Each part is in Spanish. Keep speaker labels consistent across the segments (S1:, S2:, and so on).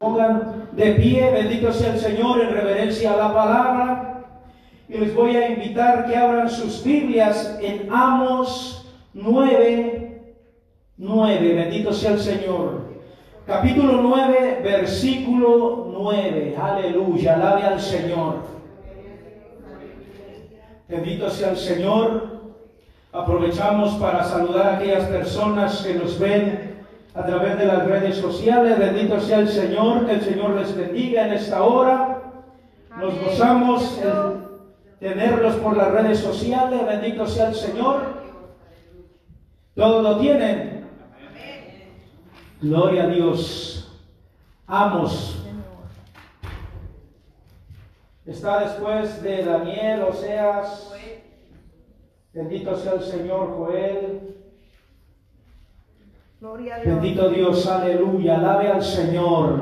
S1: Pongan de pie, bendito sea el Señor, en reverencia a la palabra. Y les voy a invitar que abran sus Biblias en Amos 9, 9. Bendito sea el Señor. Capítulo 9, versículo 9. Aleluya, alabe al Señor. Bendito sea el Señor. Aprovechamos para saludar a aquellas personas que nos ven a través de las redes sociales. Bendito sea el Señor, que el Señor les bendiga en esta hora. Nos gozamos en tenerlos por las redes sociales. Bendito sea el Señor. Todos lo tienen. Gloria a Dios. Amos. Está después de Daniel, Oseas. Bendito sea el Señor, Joel. Bendito Dios, aleluya, alabe al Señor.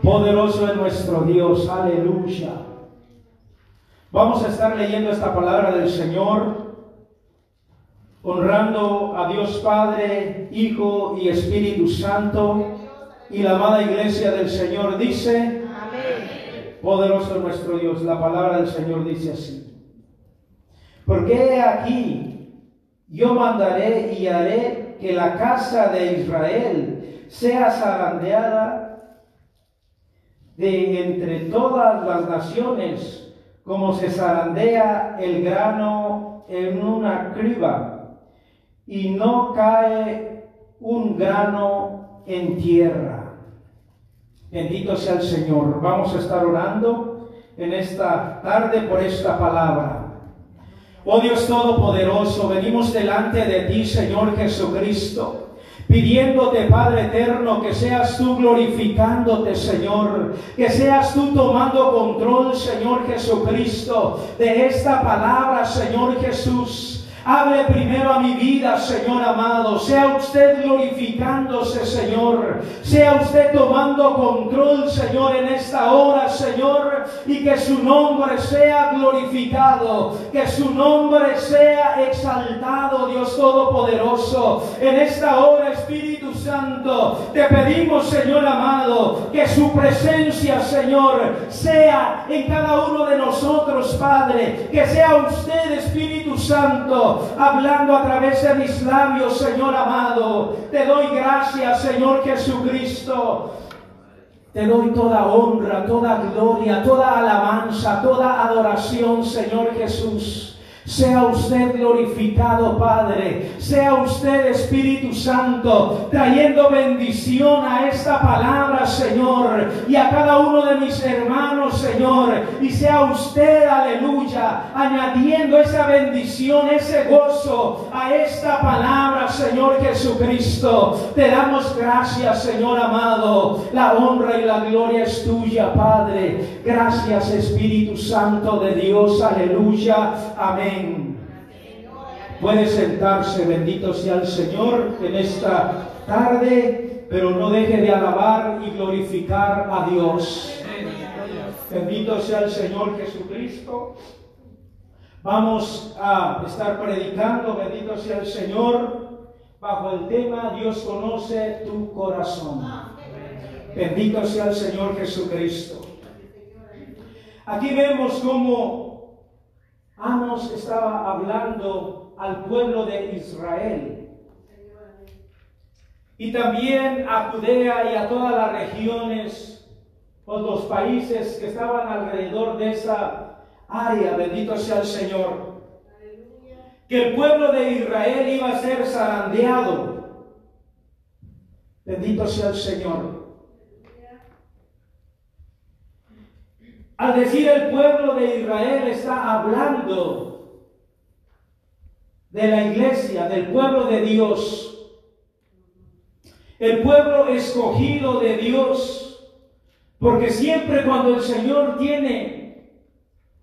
S1: Poderoso es nuestro Dios, aleluya. Vamos a estar leyendo esta palabra del Señor, honrando a Dios Padre, Hijo y Espíritu Santo. Y la amada iglesia del Señor dice, poderoso es nuestro Dios. La palabra del Señor dice así. Porque aquí yo mandaré y haré que la casa de Israel sea zarandeada de entre todas las naciones, como se zarandea el grano en una criba, y no cae un grano en tierra. Bendito sea el Señor. Vamos a estar orando en esta tarde por esta palabra. Oh Dios Todopoderoso, venimos delante de ti, Señor Jesucristo pidiéndote, Padre eterno, que seas tú glorificándote, Señor, que seas tú tomando control, Señor Jesucristo, de esta palabra, Señor Jesús. Hable primero a mi vida, Señor amado. Sea usted glorificándose, Señor. Sea usted tomando control, Señor, en esta hora, Señor. Y que su nombre sea glorificado. Que su nombre sea exaltado, Dios Todopoderoso. En esta hora, Espíritu Santo, te pedimos, Señor amado, que su presencia, Señor, sea en cada uno de nosotros, Padre. Que sea usted, Espíritu Santo hablando a través de mis labios, Señor amado. Te doy gracias, Señor Jesucristo. Te doy toda honra, toda gloria, toda alabanza, toda adoración, Señor Jesús. Sea usted glorificado, Padre. Sea usted, Espíritu Santo, trayendo bendición a esta palabra, Señor, y a cada uno de mis hermanos, Señor. Y sea usted, aleluya, añadiendo esa bendición, ese gozo a esta palabra, Señor Jesucristo. Te damos gracias, Señor amado. La honra y la gloria es tuya, Padre. Gracias, Espíritu Santo de Dios. Aleluya. Amén. Puede sentarse, bendito sea el Señor en esta tarde, pero no deje de alabar y glorificar a Dios. Bendito sea el Señor Jesucristo. Vamos a estar predicando, bendito sea el Señor, bajo el tema Dios conoce tu corazón. Bendito sea el Señor Jesucristo. Aquí vemos cómo Amos estaba hablando al pueblo de Israel y también a Judea y a todas las regiones o los países que estaban alrededor de esa área, bendito sea el Señor, que el pueblo de Israel iba a ser zarandeado. Bendito sea el Señor. Al decir el pueblo de Israel está hablando de la iglesia, del pueblo de Dios. El pueblo escogido de Dios. Porque siempre cuando el Señor tiene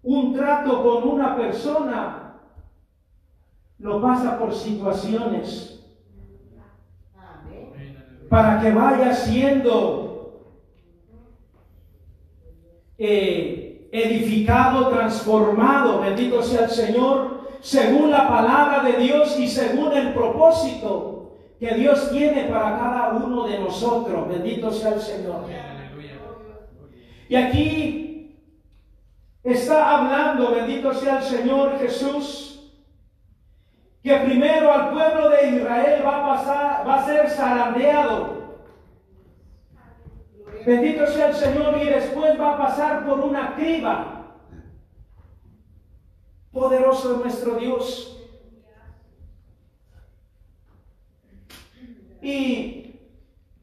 S1: un trato con una persona, lo pasa por situaciones. Para que vaya siendo eh, edificado, transformado, bendito sea el Señor, según la palabra de Dios y según el propósito que Dios tiene para cada uno de nosotros. Bendito sea el Señor. Y aquí está hablando, bendito sea el Señor Jesús, que primero al pueblo de Israel va a pasar, va a ser zarandeado. Bendito sea el Señor y después va a pasar por una criba. Poderoso es nuestro Dios. Y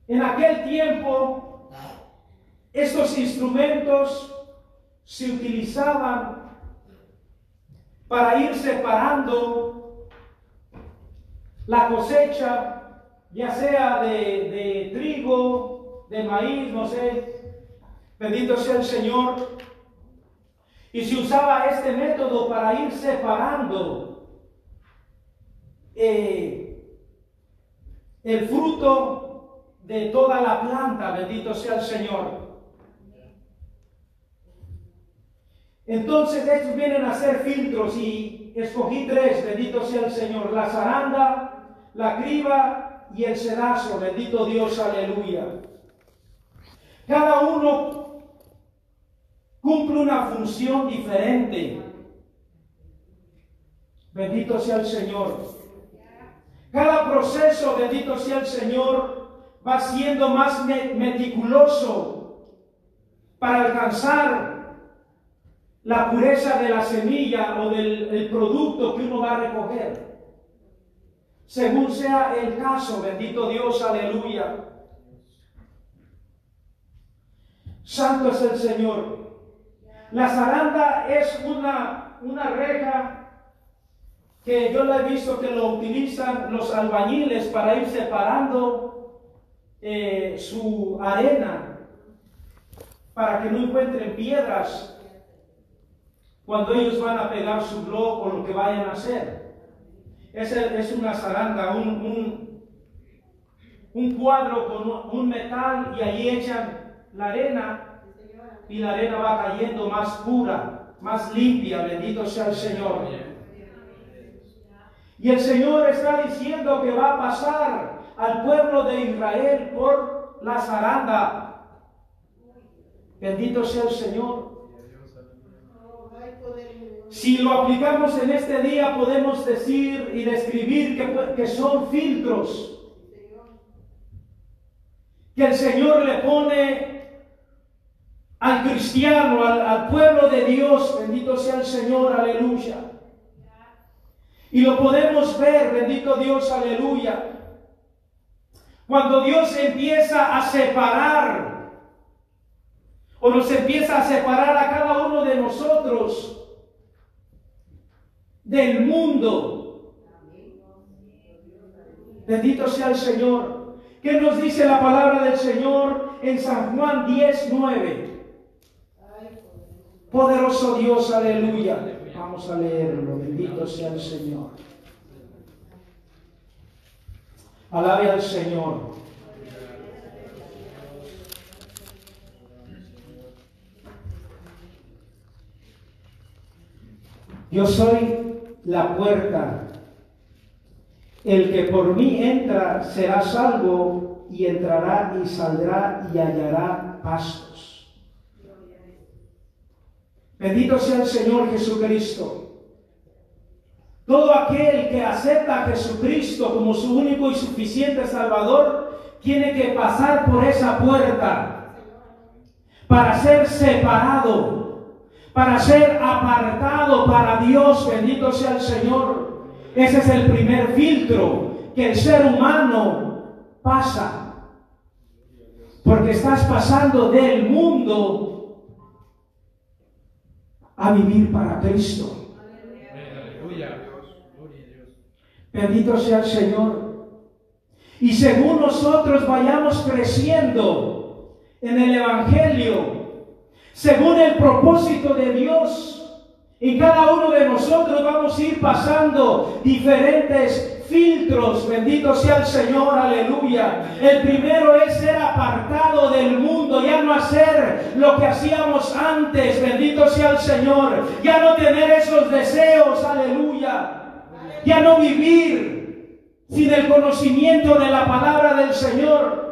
S1: en aquel tiempo, estos instrumentos se utilizaban para ir separando la cosecha, ya sea de trigo, de maíz, no sé. Bendito sea el Señor. Y se usaba este método para ir separando eh, el fruto de toda la planta, bendito sea el Señor. Entonces estos vienen a ser filtros y escogí tres, bendito sea el Señor, la zaranda, la criba y el sedazo, bendito Dios, aleluya. Cada uno cumple una función diferente. Bendito sea el Señor. Cada proceso, bendito sea el Señor, va siendo más meticuloso para alcanzar la pureza de la semilla o del producto que uno va a recoger. Según sea el caso, bendito Dios, aleluya. Santo es el Señor. La zaranda es una, una reja que yo la he visto que lo utilizan los albañiles para ir separando eh, su arena para que no encuentren piedras cuando ellos van a pegar su blog o lo que vayan a hacer. Es, es una zaranda, un, un, un cuadro con un metal y ahí echan la arena y la arena va cayendo más pura, más limpia, bendito sea el Señor. Y el Señor está diciendo que va a pasar al pueblo de Israel por la zaranda. Bendito sea el Señor. Si lo aplicamos en este día, podemos decir y describir que, que son filtros que el Señor le pone al cristiano, al, pueblo de Dios, bendito sea el Señor, aleluya. Y lo podemos ver, bendito Dios, aleluya. Cuando Dios empieza a separar, o nos empieza a separar a cada uno de nosotros del mundo. Bendito sea el Señor. ¿Qué nos dice la palabra del Señor en San Juan 10, 9? Poderoso Dios, aleluya. Vamos a leerlo. Bendito sea el Señor. Alabe al Señor. Yo soy la puerta. El que por mí entra será salvo y entrará y saldrá y hallará pastos. Bendito sea el Señor Jesucristo. Todo aquel que acepta a Jesucristo como su único y suficiente Salvador, tiene que pasar por esa puerta para ser separado, para ser apartado para Dios. Bendito sea el Señor. Ese es el primer filtro que el ser humano pasa. Porque estás pasando del mundo a vivir para Cristo. Bendito sea el Señor. Y según nosotros vayamos creciendo en el Evangelio, según el propósito de Dios, y cada uno de nosotros vamos a ir pasando diferentes filtros, bendito sea el Señor, aleluya. El primero es ser apartado del mundo, ya no hacer lo que hacíamos antes, bendito sea el Señor. Ya no tener esos deseos, aleluya. Ya no vivir sin el conocimiento de la palabra del Señor.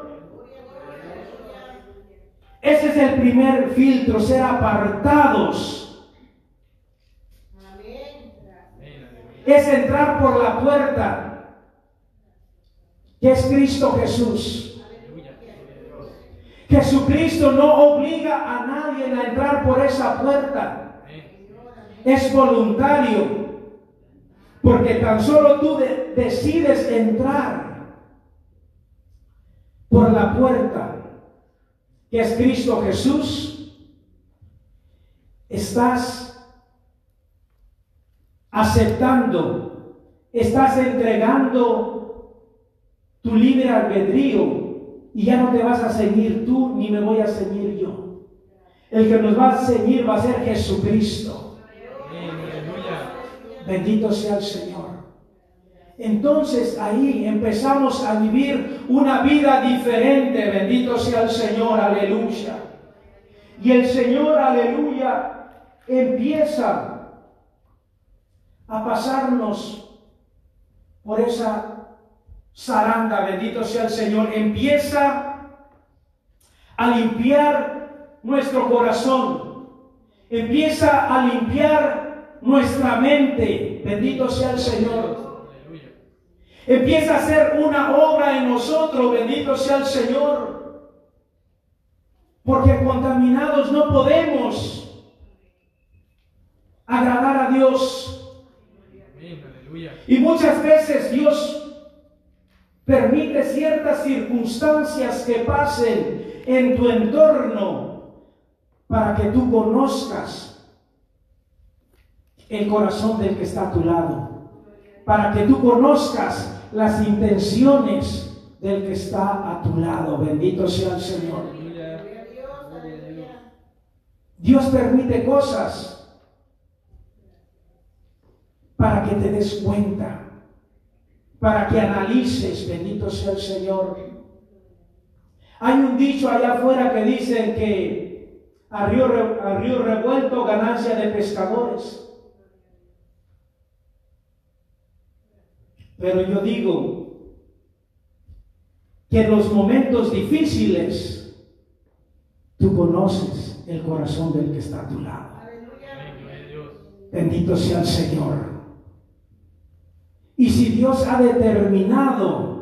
S1: Ese es el primer filtro, ser apartados. Es entrar por la puerta, que es Cristo Jesús. Jesucristo no obliga a nadie a entrar por esa puerta. Es voluntario. Porque tan solo tú decides entrar por la puerta que es Cristo Jesús. Estás aceptando, estás entregando tu libre albedrío y ya no te vas a seguir tú ni me voy a seguir yo. El que nos va a seguir va a ser Jesucristo. Bendito sea el Señor. Entonces ahí empezamos a vivir una vida diferente. Bendito sea el Señor, aleluya. Y el Señor, aleluya, empieza a pasarnos por esa zaranda, bendito sea el Señor, empieza a limpiar nuestro corazón, empieza a limpiar nuestra mente, bendito sea el Señor. Empieza a hacer una obra en nosotros, bendito sea el Señor. Porque contaminados no podemos agradar a Dios. Y muchas veces Dios Permite ciertas circunstancias que pasen en tu entorno para que tú conozcas el corazón del que está a tu lado, para que tú conozcas las intenciones del que está a tu lado. Bendito sea el Señor. Dios permite cosas para que te des cuenta para que analices, bendito sea el Señor. Hay un dicho allá afuera que dicen que a río, río revuelto ganancia de pescadores. Pero yo digo que en los momentos difíciles tú conoces el corazón del que está a tu lado. Bendito sea el Señor. Y si Dios ha determinado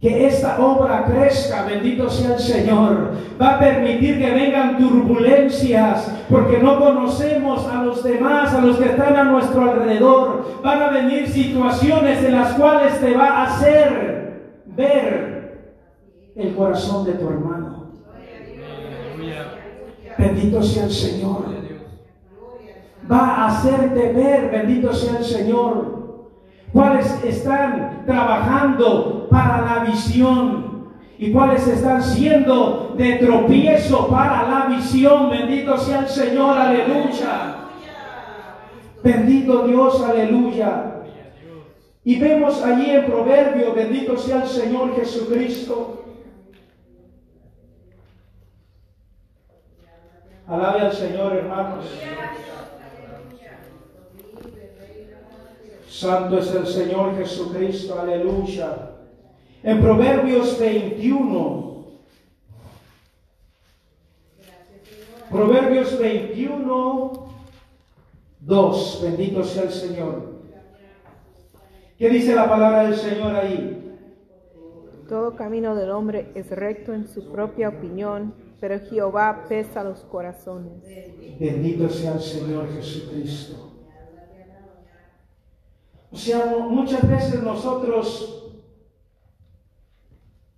S1: que esta obra crezca, bendito sea el Señor, va a permitir que vengan turbulencias, porque no conocemos a los demás, a los que están a nuestro alrededor. Van a venir situaciones en las cuales te va a hacer ver el corazón de tu hermano. Bendito sea el Señor va a hacerte ver, bendito sea el Señor, cuáles están trabajando para la visión y cuáles están siendo de tropiezo para la visión. Bendito sea el Señor, aleluya. Bendito Dios, aleluya. Y vemos allí en Proverbio, bendito sea el Señor Jesucristo. Alabe al Señor, hermanos. Santo es el Señor Jesucristo, aleluya. En Proverbios 21, Proverbios 21, 2, bendito sea el Señor. ¿Qué dice la palabra del Señor ahí?
S2: Todo camino del hombre es recto en su propia opinión, pero Jehová pesa los corazones.
S1: Bendito sea el Señor Jesucristo. O sea, muchas veces nosotros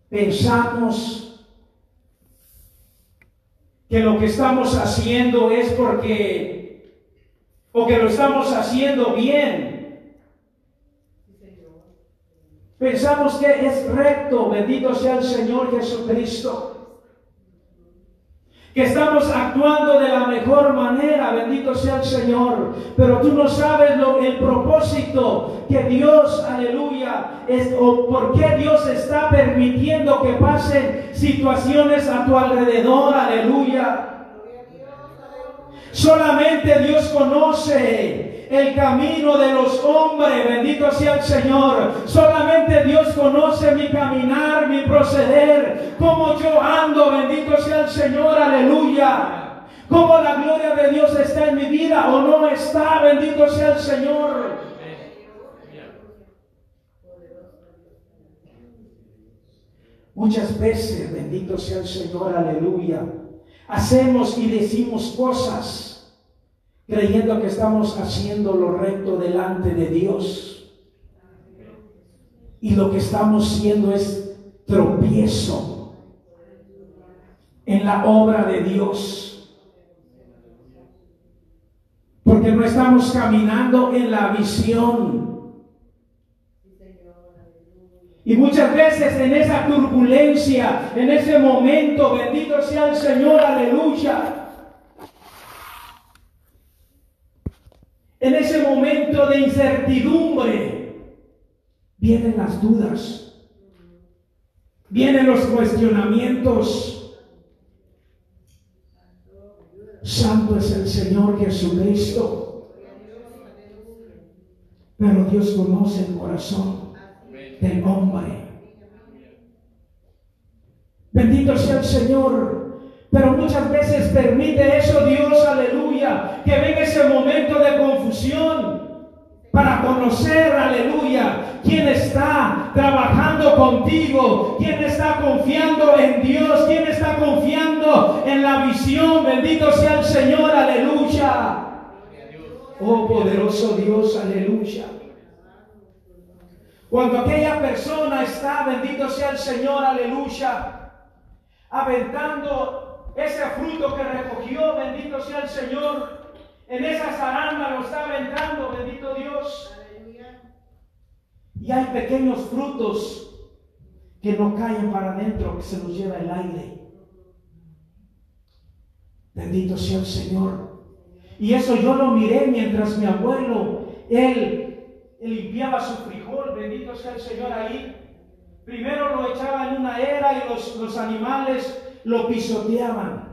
S1: pensamos que lo que estamos haciendo es porque, o que lo estamos haciendo bien. Pensamos que es recto, bendito sea el Señor Jesucristo que estamos actuando de la mejor manera, bendito sea el Señor, pero tú no sabes lo, el propósito que Dios, aleluya, es, o por qué Dios está permitiendo que pasen situaciones a tu alrededor, aleluya. Solamente Dios conoce el camino de los hombres, bendito sea el Señor. Solamente Dios conoce mi caminar, mi proceder, cómo yo ando, bendito sea el Señor, aleluya. Cómo la gloria de Dios está en mi vida o no está, bendito sea el Señor. Muchas veces, bendito sea el Señor, aleluya, hacemos y decimos cosas creyendo que estamos haciendo lo recto delante de Dios. Y lo que estamos haciendo es tropiezo en la obra de Dios. Porque no estamos caminando en la visión y muchas veces en esa turbulencia, en ese momento, bendito sea el Señor, aleluya. En ese momento de incertidumbre, vienen las dudas, vienen los cuestionamientos. Santo es el Señor Jesucristo. Pero Dios conoce el corazón del hombre. Bendito sea el Señor. Pero muchas veces permite eso Dios, aleluya, que venga ese momento de confusión para conocer, aleluya, quién está trabajando contigo, quién está confiando en Dios, quién está confiando en la visión. Bendito sea el Señor, aleluya. Oh poderoso Dios, aleluya. Cuando aquella persona está, bendito sea el Señor, aleluya, aventando ese fruto que recogió, bendito sea el Señor, en esa zaranda lo está aventando, bendito Dios. Y hay pequeños frutos que no caen para adentro, que se los lleva el aire. Bendito sea el Señor. Y eso yo lo miré mientras mi abuelo, él limpiaba su frijol, bendito sea el Señor ahí. Primero lo echaba en una era y los, los animales lo pisoteaban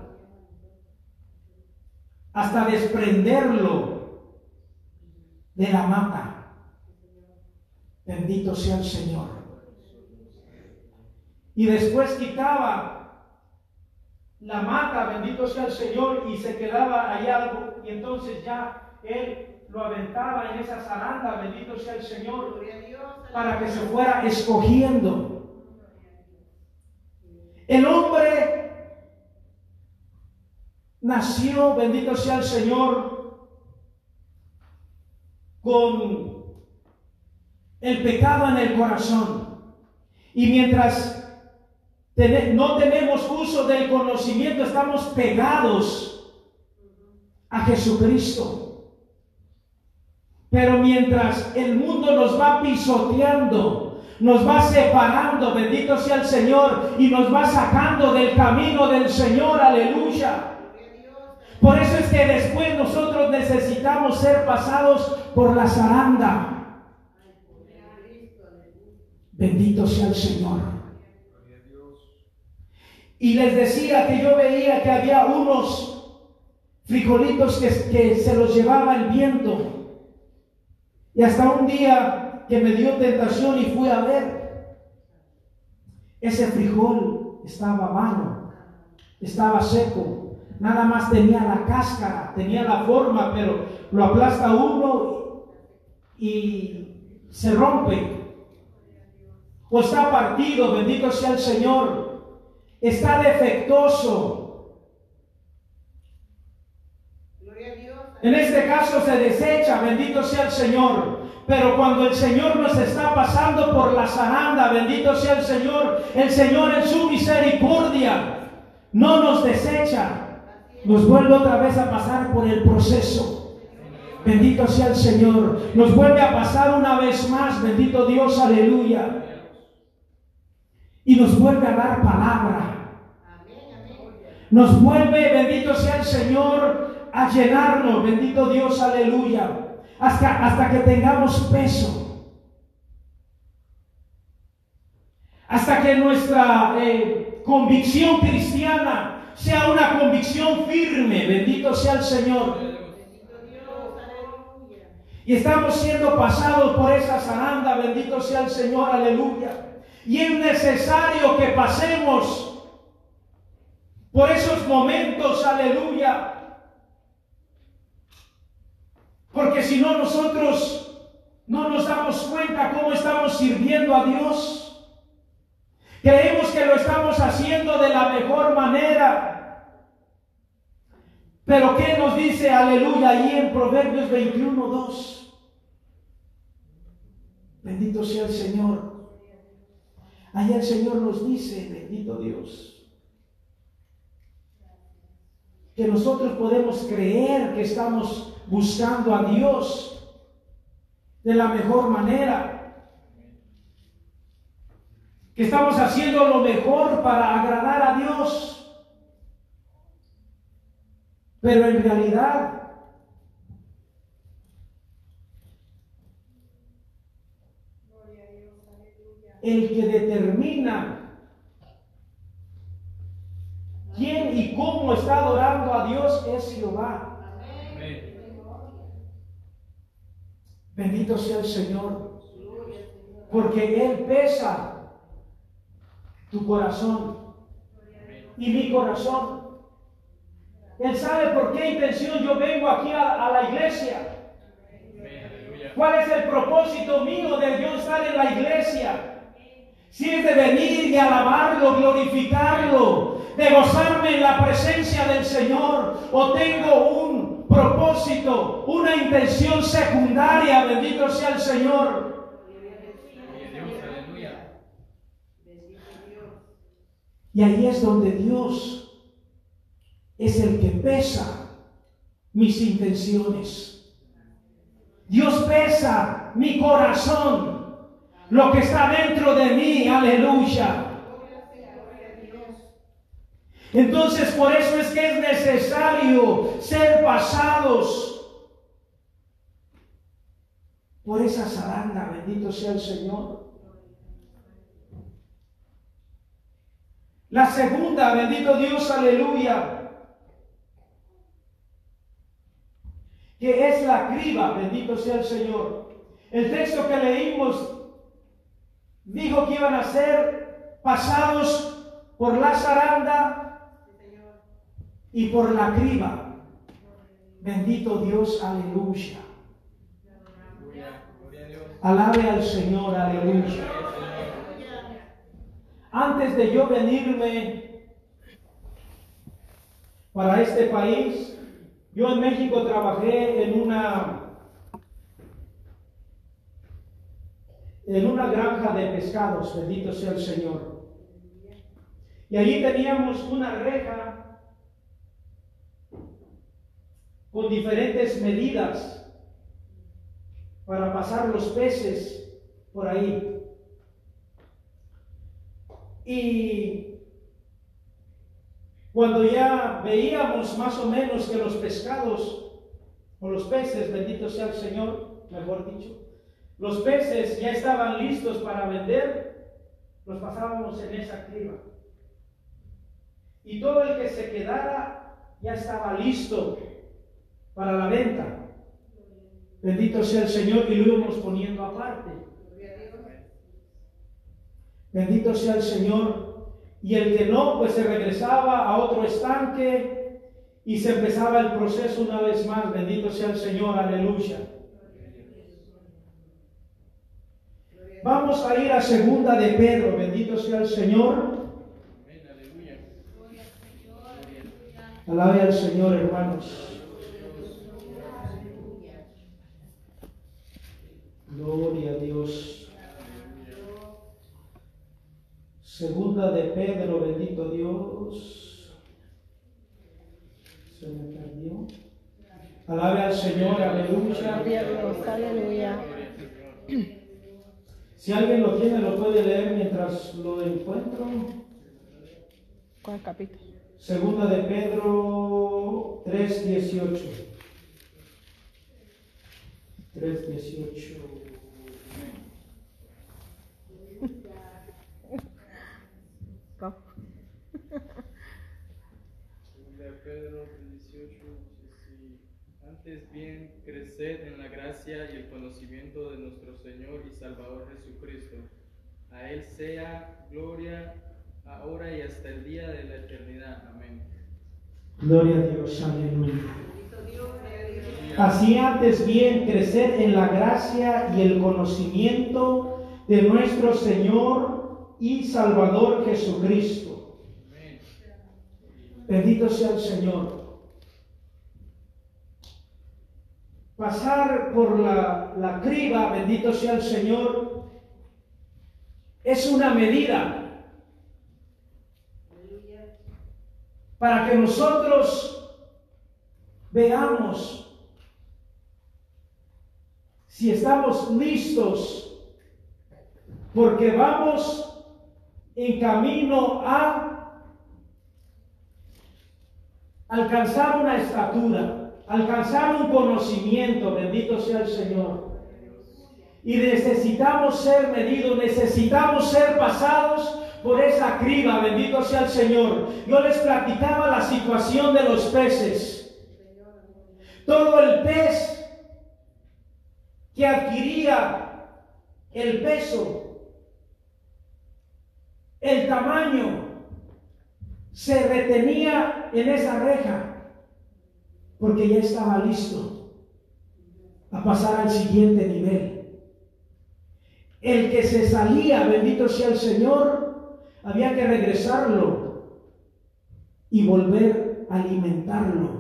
S1: hasta desprenderlo de la mata. Bendito sea el Señor. Y después quitaba la mata, bendito sea el Señor, y se quedaba ahí algo, y entonces ya él lo aventaba en esa zaranda, bendito sea el Señor, para que se fuera escogiendo. El hombre nació, bendito sea el Señor, con el pecado en el corazón. Y mientras no tenemos uso del conocimiento, estamos pegados a Jesucristo. Pero mientras el mundo nos va pisoteando, nos va separando, bendito sea el Señor, y nos va sacando del camino del Señor, aleluya. Por eso es que después nosotros necesitamos ser pasados por la zaranda. Bendito sea el Señor. Y les decía que yo veía que había unos frijolitos que, que se los llevaba el viento. Y hasta un día que me dio tentación y fui a ver, ese frijol estaba malo, estaba seco, nada más tenía la cáscara, tenía la forma, pero lo aplasta uno y se rompe. O está partido, bendito sea el Señor, está defectuoso. En este caso se desecha, bendito sea el Señor. Pero cuando el Señor nos está pasando por la zaranda, bendito sea el Señor, el Señor en su misericordia no nos desecha, nos vuelve otra vez a pasar por el proceso. Bendito sea el Señor, nos vuelve a pasar una vez más, bendito Dios, aleluya. Y nos vuelve a dar palabra. Nos vuelve, bendito sea el Señor, a llenarnos, bendito Dios, aleluya, hasta, hasta que tengamos peso. Hasta que nuestra eh, convicción cristiana sea una convicción firme. Bendito sea el Señor. Y estamos siendo pasados por esa zaranda. Bendito sea el Señor. Aleluya. Y es necesario que pasemos por esos momentos. Aleluya. Porque si no nosotros no nos damos cuenta cómo estamos sirviendo a Dios. Creemos que lo estamos haciendo de la mejor manera. Pero ¿qué nos dice aleluya ahí en Proverbios 21, 2? Bendito sea el Señor. Allá el Señor nos dice, bendito Dios, que nosotros podemos creer que estamos buscando a Dios de la mejor manera que estamos haciendo lo mejor para agradar a Dios. Pero en realidad el que determina quién y cómo está adorando a Dios es Jehová. Bendito sea el Señor, porque Él pesa tu corazón y mi corazón. Él sabe por qué intención yo vengo aquí a, la iglesia. ¿Cuál es el propósito mío de yo estar en la iglesia? Si es de venir y alabarlo, glorificarlo, de gozarme en la presencia del Señor, o tengo un propósito, una intención secundaria, bendito sea el Señor, Y ahí es donde Dios es el que pesa mis intenciones. Dios pesa mi corazón, lo que está dentro de mí, aleluya. Entonces por eso es que es necesario ser pasados por esa zaranda, bendito sea el Señor. La segunda, bendito Dios, aleluya, que es la criba, bendito sea el Señor. El texto que leímos dijo que iban a ser pasados por la zaranda y por la criba. Bendito Dios, aleluya. Alabe al Señor, aleluya. Antes de yo venirme para este país, yo en México trabajé en una en una granja de pescados, bendito sea el Señor. Y allí teníamos una reja con diferentes medidas para pasar los peces por ahí. Y cuando ya veíamos más o menos que los pescados o los peces, bendito sea el Señor, mejor dicho, los peces ya estaban listos para vender, los pasábamos en esa criba. Y todo el que se quedara ya estaba listo para la venta. Bendito sea el Señor y lo íbamos poniendo aparte. Bendito sea el Señor. Y el que no, pues se regresaba a otro estanque y se empezaba el proceso una vez más. Bendito sea el Señor, aleluya. Vamos a ir a segunda de Pedro, bendito sea el Señor. Alabe al Señor, hermanos. Gloria a Dios. Segunda de Pedro, bendito Dios. Se me perdió. Alabe al Señor, aleluya. aleluya. Si alguien lo tiene, lo puede leer mientras lo encuentro.
S2: ¿Cuál capítulo?
S1: Segunda de Pedro 3.18. 3.18.
S3: Pedro 18 dice antes bien creced en la gracia y el conocimiento de nuestro Señor y Salvador Jesucristo. A Él sea gloria ahora y hasta el día de la eternidad. Amén.
S1: Gloria a Dios, aleluya. Así antes bien crecer en la gracia y el conocimiento de nuestro Señor y Salvador Jesucristo. Bendito sea el Señor. Pasar por la, la criba, bendito sea el Señor, es una medida para que nosotros veamos si estamos listos, porque vamos en camino a alcanzar una estatura, alcanzar un conocimiento, bendito sea el Señor. Y necesitamos ser medidos, necesitamos ser pasados por esa criba, bendito sea el Señor. Yo les platicaba la situación de los peces. Todo el pez que adquiría el peso, el tamaño, se retenía en esa reja porque ya estaba listo a pasar al siguiente nivel. El que se salía, bendito sea el Señor, había que regresarlo y volver a alimentarlo.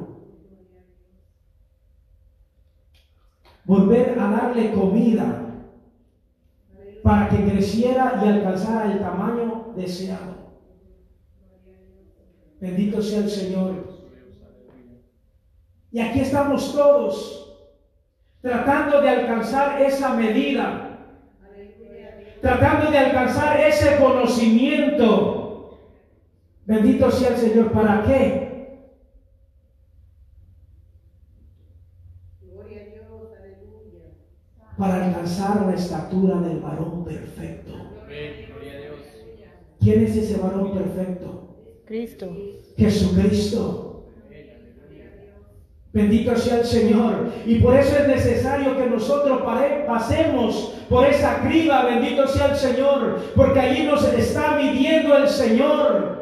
S1: volver a darle comida para que creciera y alcanzara el tamaño deseado. Bendito sea el Señor. Y aquí estamos todos tratando de alcanzar esa medida, tratando de alcanzar ese conocimiento. Bendito sea el Señor. ¿Para qué? para alcanzar la estatura del varón perfecto. ¿Quién es ese varón perfecto?
S2: Cristo.
S1: Jesucristo. Bendito sea el Señor. Y por eso es necesario que nosotros pasemos por esa criba. Bendito sea el Señor. Porque allí nos está midiendo el Señor.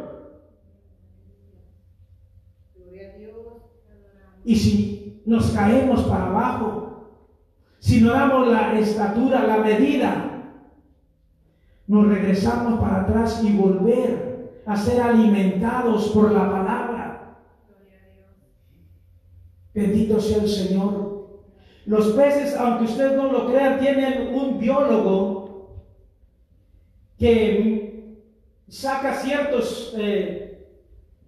S1: Y si nos caemos para abajo, si no damos la estatura, la medida, nos regresamos para atrás y volver a ser alimentados por la palabra. Bendito sea el Señor. Los peces, aunque ustedes no lo crean, tienen un biólogo que saca ciertos eh,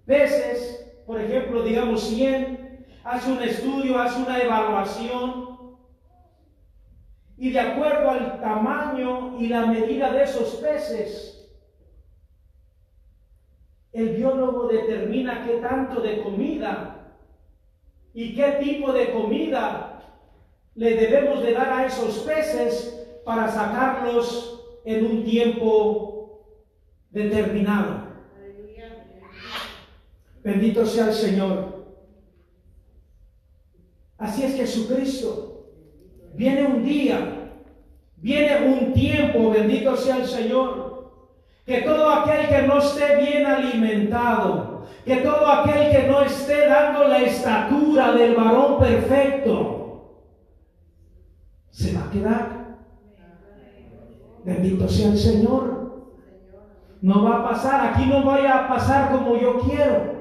S1: peces, por ejemplo, digamos 100, hace un estudio, hace una evaluación y de acuerdo al tamaño y la medida de esos peces, el biólogo determina qué tanto de comida y qué tipo de comida le debemos de dar a esos peces para sacarlos en un tiempo determinado. Bendito sea el Señor. Así es Jesucristo. Viene un día, viene un tiempo, bendito sea el Señor, que todo aquel que no esté bien alimentado, que todo aquel que no esté dando la estatura del varón perfecto, se va a quedar. Bendito sea el Señor. No va a pasar, aquí no vaya a pasar como yo quiero.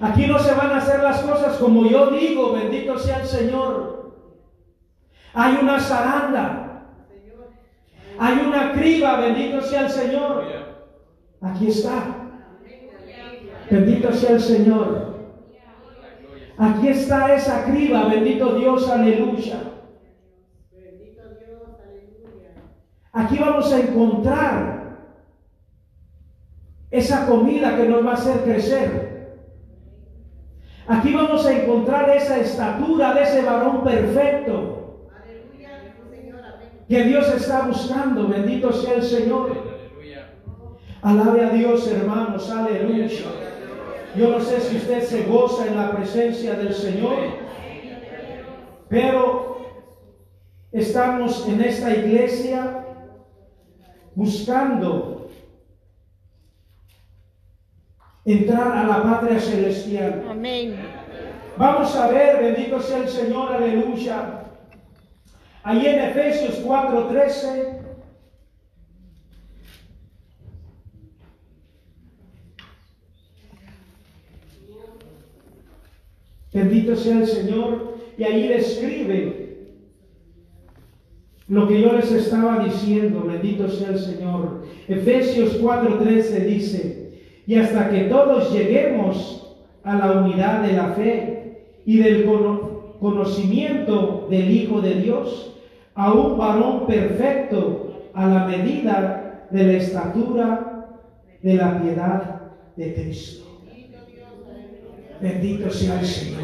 S1: Aquí no se van a hacer las cosas como yo digo, bendito sea el Señor. Hay una zaranda. Hay una criba, bendito sea el Señor. Aquí está. Bendito sea el Señor. Aquí está esa criba, bendito Dios, aleluya. Aquí vamos a encontrar esa comida que nos va a hacer crecer. Aquí vamos a encontrar esa estatura de ese varón perfecto que Dios está buscando. Bendito sea el Señor. Alabe a Dios, hermanos. Aleluya. Yo no sé si usted se goza en la presencia del Señor, pero estamos en esta iglesia buscando entrar a la patria celestial.
S2: Amén.
S1: Vamos a ver, bendito sea el Señor, aleluya. Ahí en Efesios 4:13. Bendito sea el Señor. Y ahí describe lo que yo les estaba diciendo. Bendito sea el Señor. Efesios 4:13 dice, y hasta que todos lleguemos a la unidad de la fe y del conocimiento del Hijo de Dios, a un varón perfecto a la medida de la estatura de la piedad de Cristo. Bendito sea el Señor.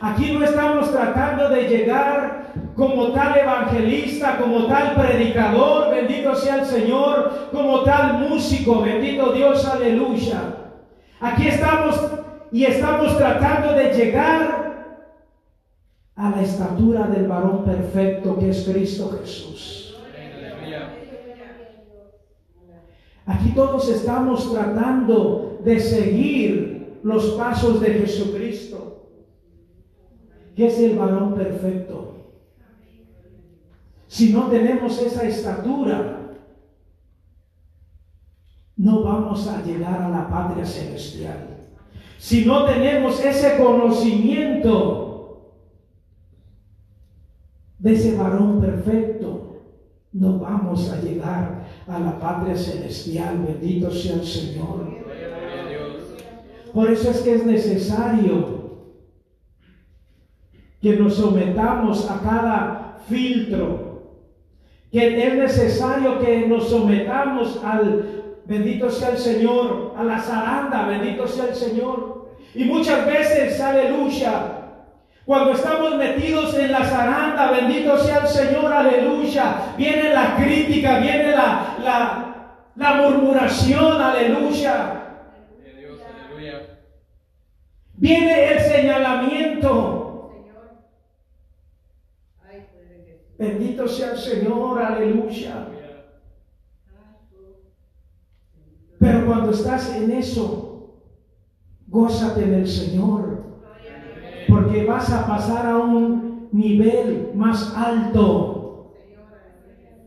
S1: Aquí no estamos tratando de llegar como tal evangelista, como tal predicador, bendito sea el Señor, como tal músico, bendito Dios, aleluya. Aquí estamos y estamos tratando de llegar a la estatura del varón perfecto que es Cristo Jesús. Aquí todos estamos tratando de seguir los pasos de Jesucristo, que es el varón perfecto. Si no tenemos esa estatura, no vamos a llegar a la patria celestial. Si no tenemos ese conocimiento de ese varón perfecto, no vamos a llegar a la patria celestial. Bendito sea el Señor. Por eso es que es necesario que nos sometamos a cada filtro que es necesario que nos sometamos al, bendito sea el Señor, a la zaranda, bendito sea el Señor. Y muchas veces, aleluya, cuando estamos metidos en la zaranda, bendito sea el Señor, aleluya, viene la crítica, viene la, la, la murmuración, aleluya. Viene el señalamiento. Bendito sea el Señor, aleluya. Pero cuando estás en eso, gózate en el Señor. Porque vas a pasar a un nivel más alto.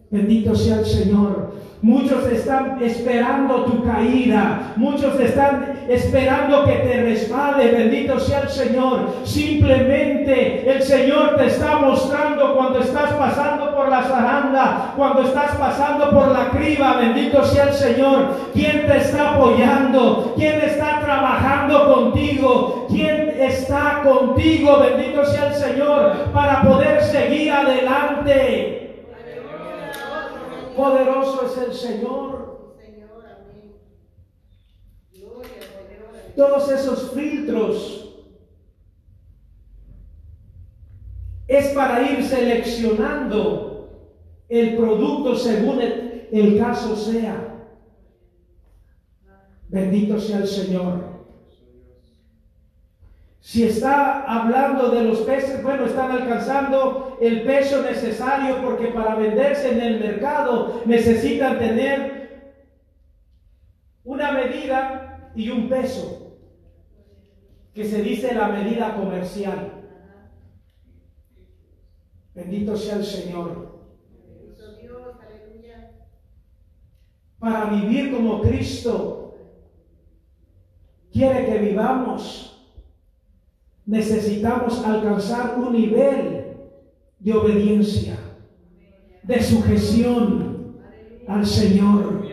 S1: Bendito sea el Señor. Muchos están esperando tu caída. Muchos están esperando que te resbale. Bendito sea el Señor. Simplemente el Señor te está mostrando cuando estás pasando por la zaranda, cuando estás pasando por la criba. Bendito sea el Señor. ¿Quién te está apoyando? ¿Quién está trabajando contigo? ¿Quién está contigo? Bendito sea el Señor para poder seguir adelante. Poderoso es el Señor. Todos esos filtros es para ir seleccionando el producto según el, el caso sea. Bendito sea el Señor. Si está hablando de los peces, bueno, están alcanzando el peso necesario porque para venderse en el mercado necesitan tener una medida y un peso, que se dice la medida comercial. Bendito sea el Señor. Para vivir como Cristo quiere que vivamos necesitamos alcanzar un nivel de obediencia, de sujeción al Señor.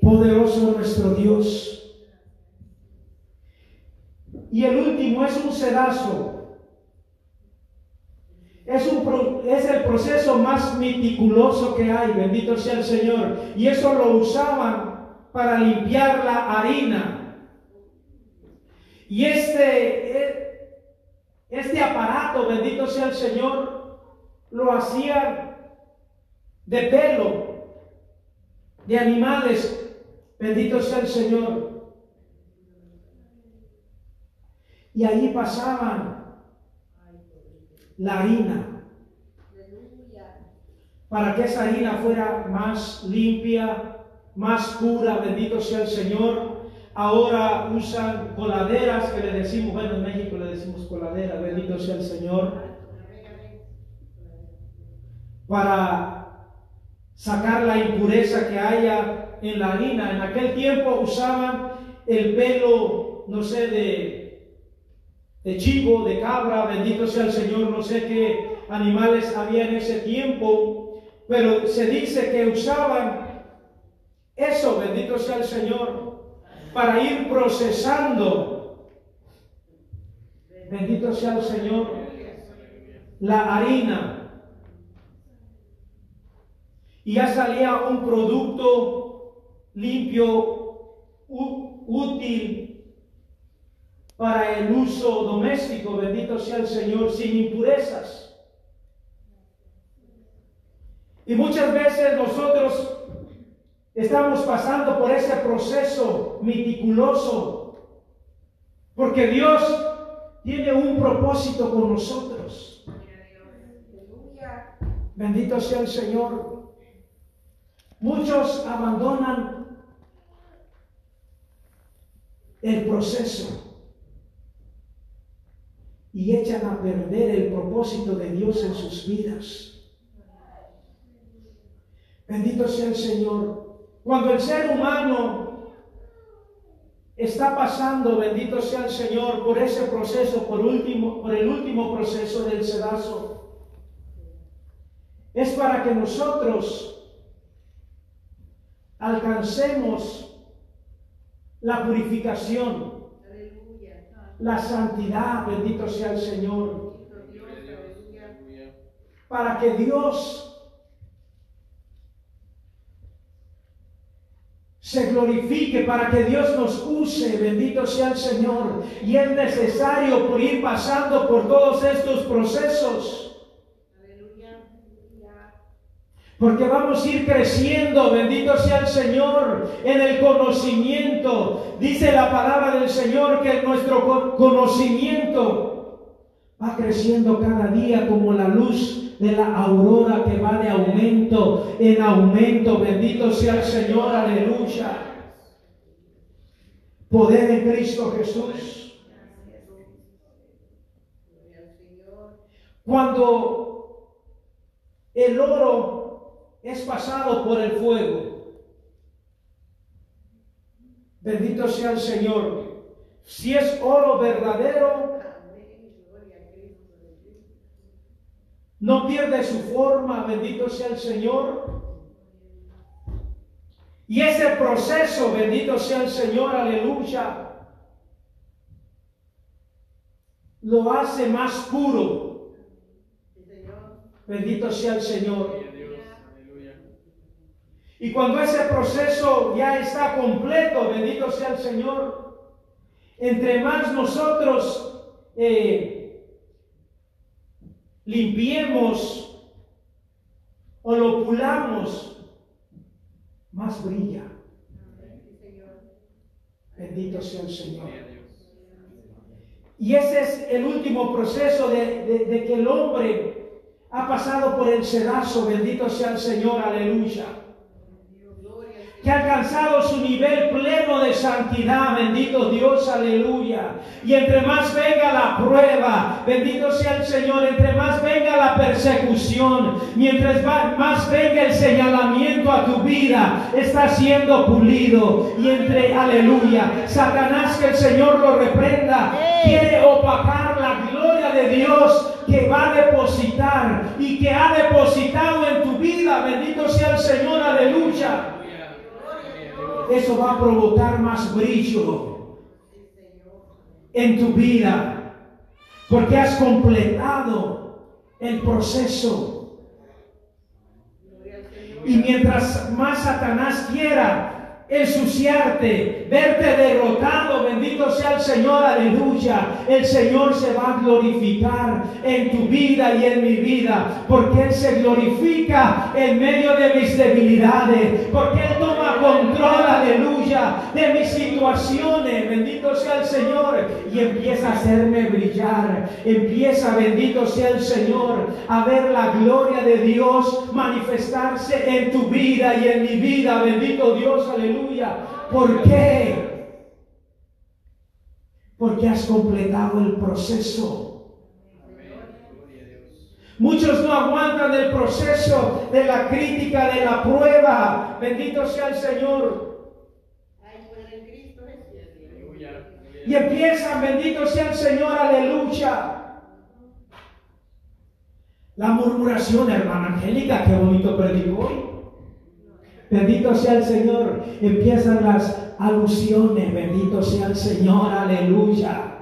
S1: Poderoso nuestro Dios. Y el último es un sedazo. Es, un, es el proceso más meticuloso que hay, bendito sea el Señor. Y eso lo usaban para limpiar la harina y este, eh, este aparato, bendito sea el Señor, lo hacía de pelo, de animales, bendito sea el Señor. Y ahí pasaban la harina para que esa harina fuera más limpia, más pura, bendito sea el Señor. Ahora usan coladeras que le decimos, bueno, en México le decimos coladera, bendito sea el Señor, para sacar la impureza que haya en la harina. En aquel tiempo usaban el pelo, no sé, de, de chivo, de cabra, bendito sea el Señor, no sé qué animales había en ese tiempo, pero se dice que usaban eso, bendito sea el Señor, para ir procesando, bendito sea el Señor, la harina. Y ya salía un producto limpio, útil para el uso doméstico, bendito sea el Señor, sin impurezas. Y muchas veces nosotros estamos pasando por ese proceso meticuloso, porque Dios tiene un propósito con nosotros. Bendito sea el Señor. Muchos abandonan el proceso y echan a perder el propósito de Dios en sus vidas. Bendito sea el Señor. Cuando el ser humano está pasando, bendito sea el Señor, por ese proceso, por, último, por el último proceso del sedazo, es para que nosotros alcancemos la purificación, la santidad, bendito sea el Señor, para que Dios se glorifique, para que Dios nos use, bendito sea el Señor. Y es necesario por ir pasando por todos estos procesos. Porque vamos a ir creciendo, bendito sea el Señor, en el conocimiento. Dice la palabra del Señor que nuestro conocimiento va creciendo cada día como la luz de la aurora que va de aumento en aumento. Bendito sea el Señor, aleluya. Poder en Cristo Jesús. Cuando el oro es pasado por el fuego, bendito sea el Señor. Si es oro verdadero, no pierde su forma, bendito sea el Señor. Y ese proceso, bendito sea el Señor, aleluya, lo hace más puro. Bendito sea el Señor. Y cuando ese proceso ya está completo, bendito sea el Señor, entre más nosotros eh, limpiemos o lo pulamos, más brilla. Bendito sea el Señor. Y ese es el último proceso de, de que el hombre ha pasado por el sedazo. Bendito sea el Señor, aleluya que ha alcanzado su nivel pleno de santidad, bendito Dios, aleluya. Y entre más venga la prueba, bendito sea el Señor, entre más venga la persecución, mientras más venga el señalamiento a tu vida, está siendo pulido. Y entre, aleluya, Satanás que el Señor lo reprenda, quiere opacar la gloria de Dios que va a depositar y que ha depositado en tu vida. Bendito sea el Señor, aleluya eso va a provocar más brillo en tu vida, porque has completado el proceso. Y mientras más Satanás quiera ensuciarte, verte derrotado, bendito sea el Señor, aleluya. El Señor se va a glorificar en tu vida y en mi vida, porque Él se glorifica en medio de mis debilidades, porque Él toma control, aleluya, de mis situaciones, bendito sea el Señor, y empieza a hacerme brillar, empieza, bendito sea el Señor, a ver la gloria de Dios manifestarse en tu vida y en mi vida, bendito Dios, aleluya. ¿Por qué? Porque has completado el proceso. Muchos no aguantan el proceso de la crítica, de la prueba. Bendito sea el Señor. Y empiezan, bendito sea el Señor, aleluya. La murmuración, hermana Angélica, qué bonito predicó hoy. Bendito sea el Señor. Empiezan las alusiones, bendito sea el Señor, aleluya.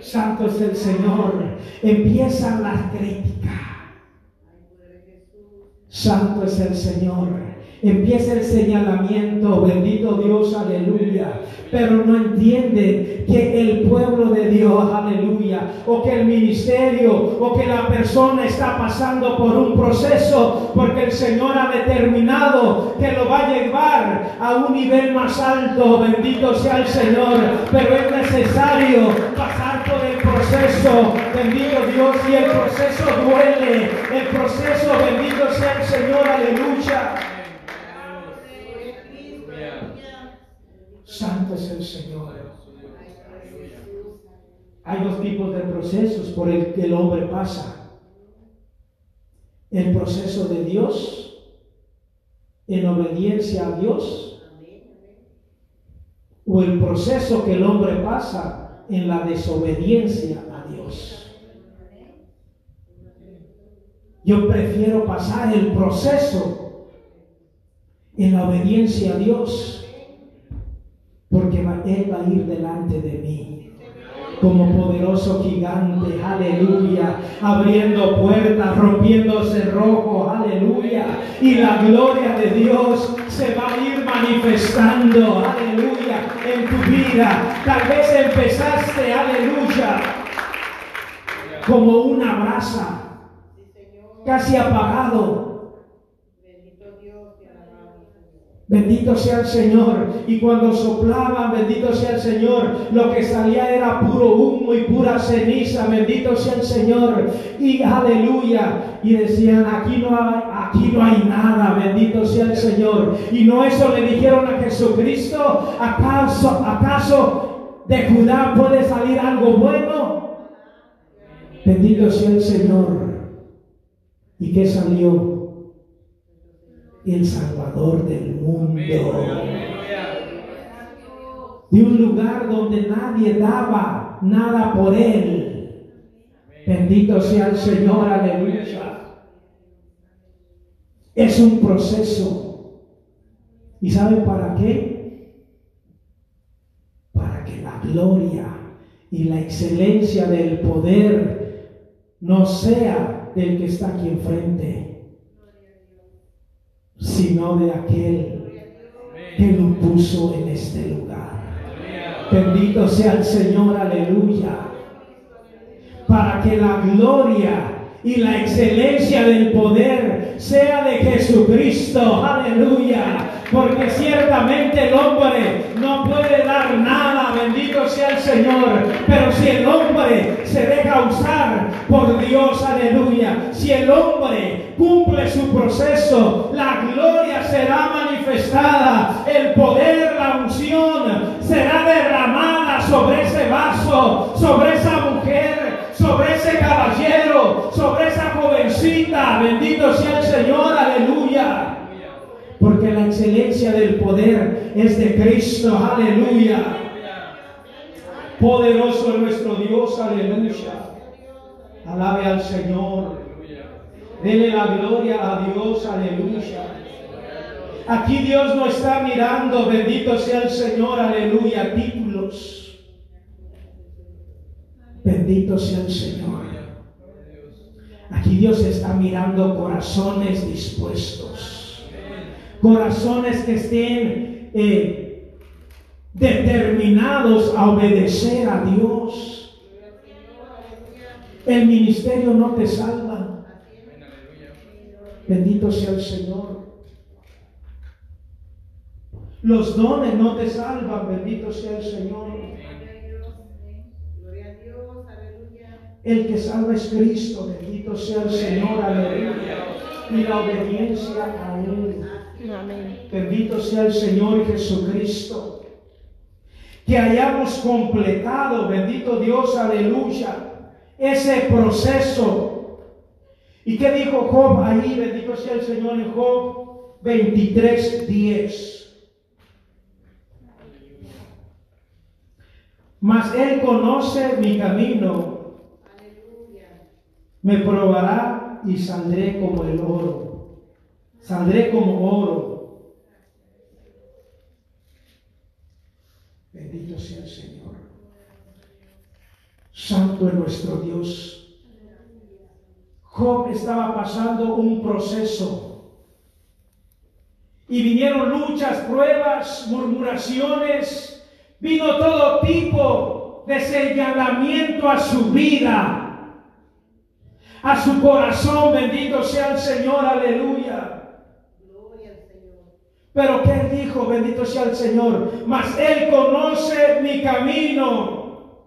S1: Santo es el Señor. Empiezan las críticas. Santo es el Señor. Empieza el señalamiento, bendito Dios, aleluya. Pero no entiende que el pueblo de Dios, aleluya, o que el ministerio, o que la persona está pasando por un proceso, porque el Señor ha determinado que lo va a llevar a un nivel más alto, bendito sea el Señor. Pero es necesario pasar por el proceso, bendito Dios, y el proceso duele, el proceso, bendito sea el Señor, aleluya. Santo es el Señor. Hay dos tipos de procesos por el que el hombre pasa. El proceso de Dios en obediencia a Dios o el proceso que el hombre pasa en la desobediencia a Dios. Yo prefiero pasar el proceso en la obediencia a Dios porque Él va a ir delante de mí como poderoso gigante, aleluya, abriendo puertas, rompiendo cerrojos, aleluya, y la gloria de Dios se va a ir manifestando, aleluya, en tu vida. Tal vez empezaste, aleluya, como una brasa, casi apagado, Bendito sea el Señor. Y cuando soplaban, bendito sea el Señor, lo que salía era puro humo y pura ceniza. Bendito sea el Señor. Y aleluya. Y decían, aquí no hay, aquí no hay nada. Bendito sea el Señor. Y no eso le dijeron a Jesucristo. ¿Acaso, acaso de Judá puede salir algo bueno? Bendito sea el Señor. ¿Y qué salió? El Salvador del mundo. De un lugar donde nadie daba nada por él. Bendito sea el Señor, aleluya. Es un proceso. ¿Y saben para qué? Para que la gloria y la excelencia del poder no sea del que está aquí enfrente sino de aquel que lo puso en este lugar. Bendito sea el Señor, aleluya. Para que la gloria y la excelencia del poder sea de Jesucristo, aleluya. Porque ciertamente el hombre no puede dar nada, bendito sea el Señor. Pero si el hombre se deja usar por Dios, aleluya. Si el hombre cumple su proceso, la gloria será manifestada. El poder, la unción será derramada sobre ese vaso, sobre esa mujer, sobre ese caballero, sobre esa jovencita. Bendito sea el Señor, aleluya porque la excelencia del poder es de Cristo, aleluya. Poderoso es nuestro Dios, aleluya. Alabe al Señor. Dele la gloria a Dios, aleluya. Aquí Dios no está mirando, bendito sea el Señor, aleluya, títulos. Bendito sea el Señor. Aquí Dios está mirando corazones dispuestos corazones que estén eh, determinados a obedecer a Dios. El ministerio no te salva. Bendito sea el Señor. Los dones no te salvan, bendito sea el Señor.
S4: Gloria a Dios, aleluya.
S1: El que salva es Cristo, bendito sea el Señor, aleluya. Y la obediencia a Él. Bendito sea el Señor Jesucristo. Que hayamos completado, bendito Dios, aleluya, ese proceso. ¿Y qué dijo Job ahí? Bendito sea el Señor en Job 23, 10. Mas Él conoce mi camino, me probará y saldré como el oro. Saldré como oro. Sea el Señor. Santo es nuestro Dios. Job estaba pasando un proceso. Y vinieron luchas, pruebas, murmuraciones. Vino todo tipo de señalamiento a su vida, a su corazón. Bendito sea el Señor, aleluya. Pero que él dijo, bendito sea el Señor, mas él conoce mi camino.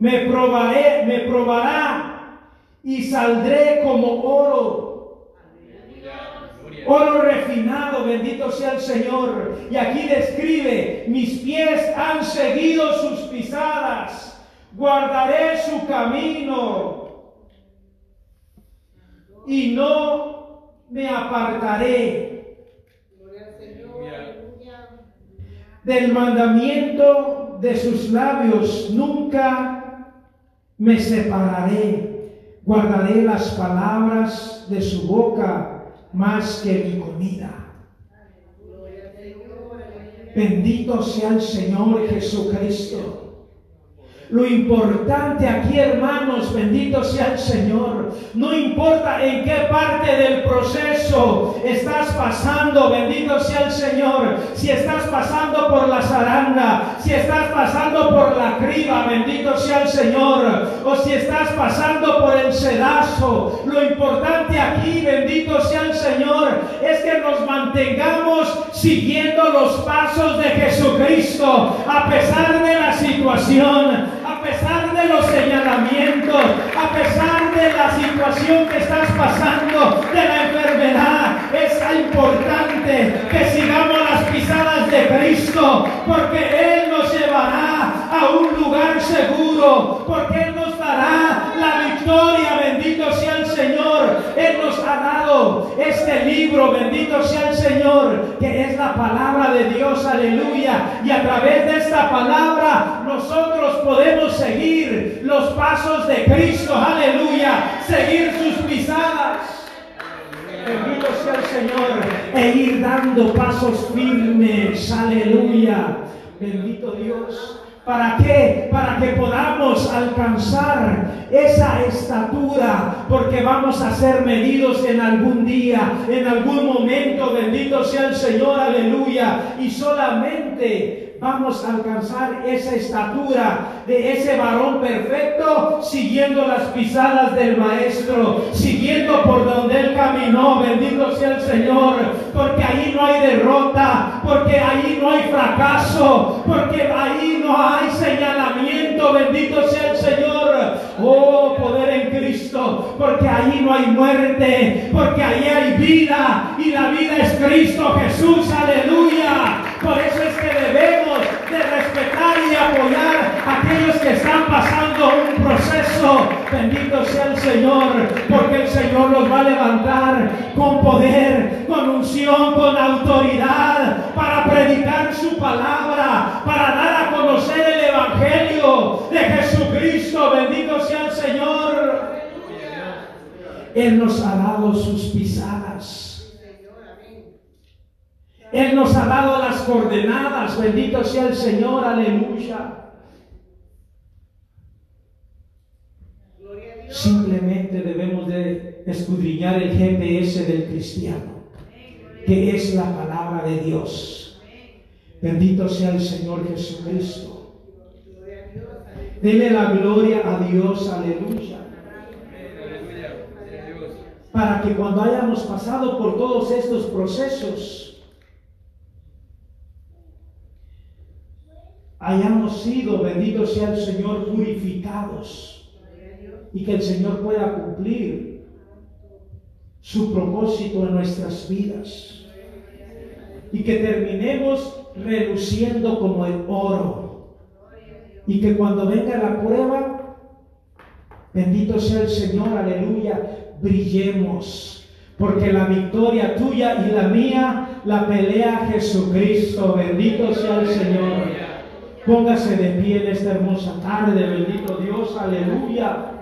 S1: Me probaré, me probará y saldré como oro. Oro refinado, bendito sea el Señor. Y aquí describe, mis pies han seguido sus pisadas, guardaré su camino y no me apartaré
S4: Gloria al Señor,
S3: Aleluya.
S4: aleluya.
S1: Del mandamiento de sus labios, nunca me separaré, guardaré las palabras de su boca más que mi comida. Bendito sea el Señor Jesucristo. Lo importante aquí, hermanos, bendito sea el Señor. No importa en qué parte del proceso estás pasando, bendito sea el Señor. Si estás pasando por la zaranda, si estás pasando por la criba, bendito sea el Señor. O si estás pasando por el sedazo. Lo importante aquí, bendito sea el Señor, es que nos mantengamos siguiendo los pasos de Jesucristo, a pesar de la situación, a pesar de los señalamientos, a pesar de la situación que estás pasando, de la enfermedad. Es importante que sigamos las pisadas de Cristo, porque Él nos llevará a un lugar seguro, este libro, bendito sea el Señor, que es la palabra de Dios, aleluya. Y a través de esta palabra nosotros podemos seguir los pasos de Cristo, aleluya. Seguir sus pisadas. Bendito sea el Señor. E ir dando pasos firmes. Aleluya. Bendito Dios. ¿Para qué? Para que podamos alcanzar esa estatura, porque vamos a ser medidos en algún día, en algún momento, bendito sea el Señor, aleluya, y solamente vamos a alcanzar esa estatura de ese varón perfecto, siguiendo las pisadas del Maestro, siguiendo por donde Él caminó, bendito sea el Señor, porque ahí no hay derrota, porque ahí no hay fracaso, porque ahí no hay señalamiento, bendito sea el Señor. Oh, poder en Cristo, porque ahí no hay muerte, porque ahí hay vida y la vida es Cristo Jesús, aleluya. Por eso es que debemos de respetar y apoyar a aquellos que están pasando un proceso. Bendito sea el Señor, porque el Señor los va a levantar con poder, con unción, con autoridad, para predicar su palabra, para dar a conocer el Evangelio de Jesucristo. Bendito sea el Señor. Él nos ha dado sus pisadas.
S4: Señor, amén.
S1: Él nos ha dado las coordenadas. Bendito sea el Señor. Aleluya. Simplemente debemos de escudriñar el GPS del cristiano, que es la palabra de Dios. Bendito sea el Señor Jesucristo. Dele la gloria a Dios, aleluya. Para que cuando hayamos pasado por todos estos procesos, hayamos sido, bendito sea el Señor, purificados. Y que el Señor pueda cumplir su propósito en nuestras vidas. Y que terminemos reluciendo como el oro. Y que cuando venga la prueba, bendito sea el Señor, aleluya, brillemos. Porque la victoria tuya y la mía la pelea Jesucristo, bendito sea el Señor. Póngase de pie en esta hermosa tarde, bendito Dios, aleluya.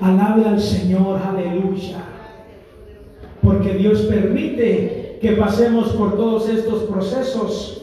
S1: Alabe al Señor, aleluya. Porque Dios permite que pasemos por todos estos procesos